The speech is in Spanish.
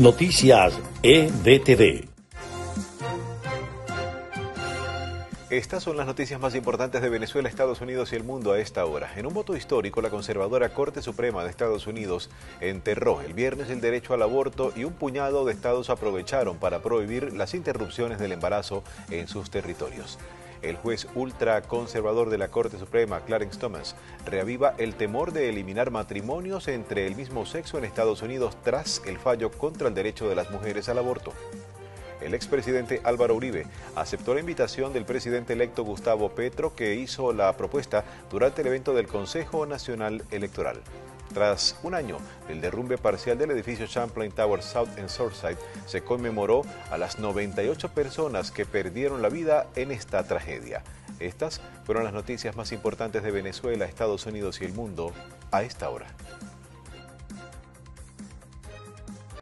Noticias EDTV. Estas son las noticias más importantes de Venezuela, Estados Unidos y el mundo a esta hora. En un voto histórico, la conservadora Corte Suprema de Estados Unidos enterró el viernes el derecho al aborto y un puñado de estados aprovecharon para prohibir las interrupciones del embarazo en sus territorios. El juez ultraconservador de la Corte Suprema, Clarence Thomas, reaviva el temor de eliminar matrimonios entre el mismo sexo en Estados Unidos tras el fallo contra el derecho de las mujeres al aborto. El expresidente Álvaro Uribe aceptó la invitación del presidente electo Gustavo Petro que hizo la propuesta durante el evento del Consejo Nacional Electoral. Tras un año del derrumbe parcial del edificio Champlain Tower South en Surfside, se conmemoró a las 98 personas que perdieron la vida en esta tragedia. Estas fueron las noticias más importantes de Venezuela, Estados Unidos y el mundo a esta hora.